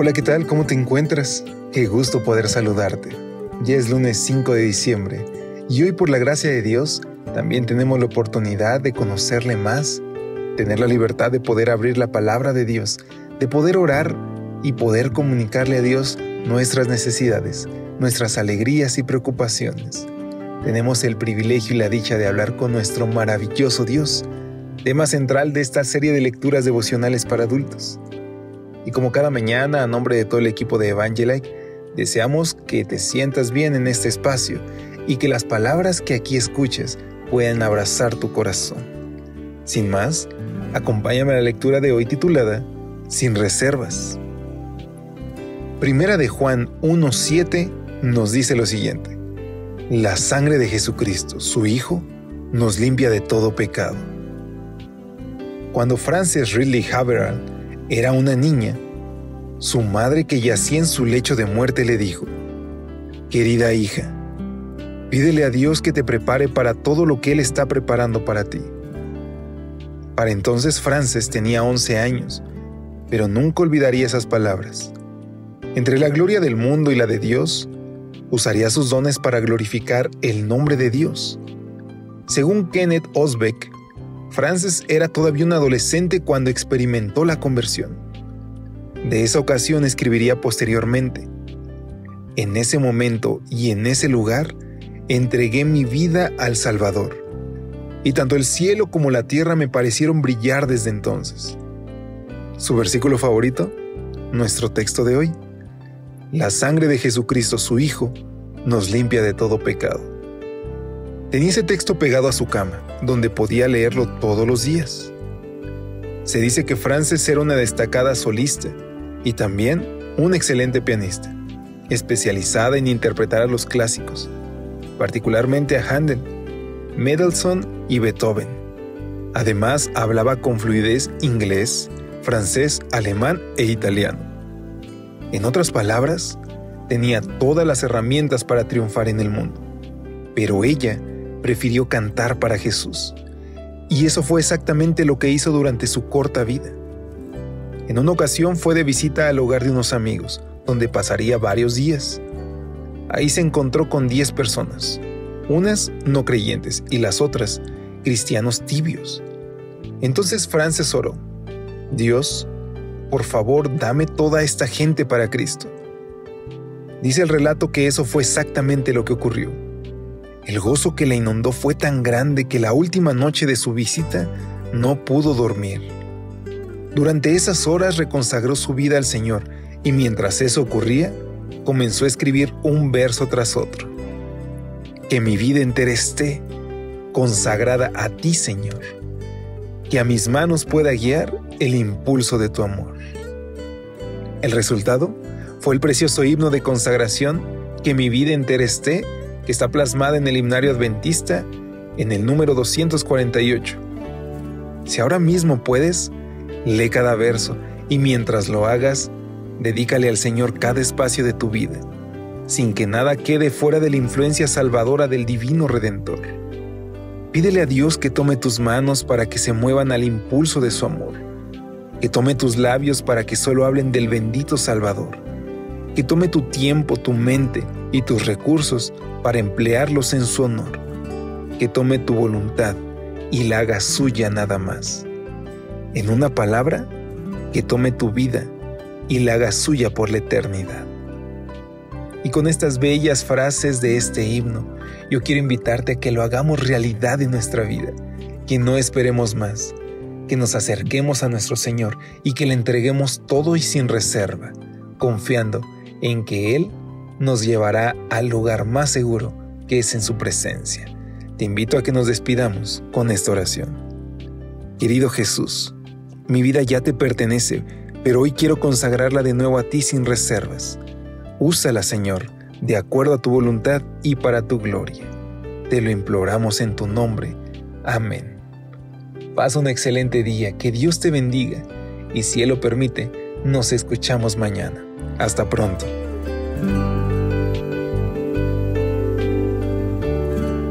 Hola, ¿qué tal? ¿Cómo te encuentras? Qué gusto poder saludarte. Ya es lunes 5 de diciembre y hoy por la gracia de Dios también tenemos la oportunidad de conocerle más, tener la libertad de poder abrir la palabra de Dios, de poder orar y poder comunicarle a Dios nuestras necesidades, nuestras alegrías y preocupaciones. Tenemos el privilegio y la dicha de hablar con nuestro maravilloso Dios, tema central de esta serie de lecturas devocionales para adultos. Y como cada mañana, a nombre de todo el equipo de Evangelike, deseamos que te sientas bien en este espacio y que las palabras que aquí escuches puedan abrazar tu corazón. Sin más, acompáñame a la lectura de hoy titulada Sin reservas. Primera de Juan 1.7 nos dice lo siguiente. La sangre de Jesucristo, su Hijo, nos limpia de todo pecado. Cuando Frances Ridley Havergal era una niña. Su madre que yacía en su lecho de muerte le dijo, Querida hija, pídele a Dios que te prepare para todo lo que Él está preparando para ti. Para entonces Frances tenía 11 años, pero nunca olvidaría esas palabras. Entre la gloria del mundo y la de Dios, usaría sus dones para glorificar el nombre de Dios. Según Kenneth Osbeck, Frances era todavía un adolescente cuando experimentó la conversión. De esa ocasión escribiría posteriormente, en ese momento y en ese lugar entregué mi vida al Salvador, y tanto el cielo como la tierra me parecieron brillar desde entonces. Su versículo favorito, nuestro texto de hoy, la sangre de Jesucristo su Hijo nos limpia de todo pecado. Tenía ese texto pegado a su cama, donde podía leerlo todos los días. Se dice que Frances era una destacada solista y también un excelente pianista, especializada en interpretar a los clásicos, particularmente a Handel, Mendelssohn y Beethoven. Además, hablaba con fluidez inglés, francés, alemán e italiano. En otras palabras, tenía todas las herramientas para triunfar en el mundo. Pero ella prefirió cantar para Jesús. Y eso fue exactamente lo que hizo durante su corta vida. En una ocasión fue de visita al hogar de unos amigos, donde pasaría varios días. Ahí se encontró con 10 personas, unas no creyentes y las otras cristianos tibios. Entonces Frances oró, Dios, por favor dame toda esta gente para Cristo. Dice el relato que eso fue exactamente lo que ocurrió. El gozo que la inundó fue tan grande que la última noche de su visita no pudo dormir. Durante esas horas reconsagró su vida al Señor y mientras eso ocurría, comenzó a escribir un verso tras otro. Que mi vida entera esté consagrada a ti, Señor. Que a mis manos pueda guiar el impulso de tu amor. El resultado fue el precioso himno de consagración Que mi vida entera esté que está plasmada en el himnario adventista en el número 248. Si ahora mismo puedes, lee cada verso y mientras lo hagas, dedícale al Señor cada espacio de tu vida, sin que nada quede fuera de la influencia salvadora del Divino Redentor. Pídele a Dios que tome tus manos para que se muevan al impulso de su amor, que tome tus labios para que solo hablen del bendito Salvador, que tome tu tiempo, tu mente y tus recursos para emplearlos en su honor, que tome tu voluntad y la haga suya nada más. En una palabra, que tome tu vida y la haga suya por la eternidad. Y con estas bellas frases de este himno, yo quiero invitarte a que lo hagamos realidad en nuestra vida, que no esperemos más, que nos acerquemos a nuestro Señor y que le entreguemos todo y sin reserva, confiando en que Él nos llevará al lugar más seguro que es en su presencia. Te invito a que nos despidamos con esta oración. Querido Jesús, mi vida ya te pertenece, pero hoy quiero consagrarla de nuevo a ti sin reservas. Úsala, Señor, de acuerdo a tu voluntad y para tu gloria. Te lo imploramos en tu nombre. Amén. Pasa un excelente día, que Dios te bendiga y si Él lo permite, nos escuchamos mañana. Hasta pronto.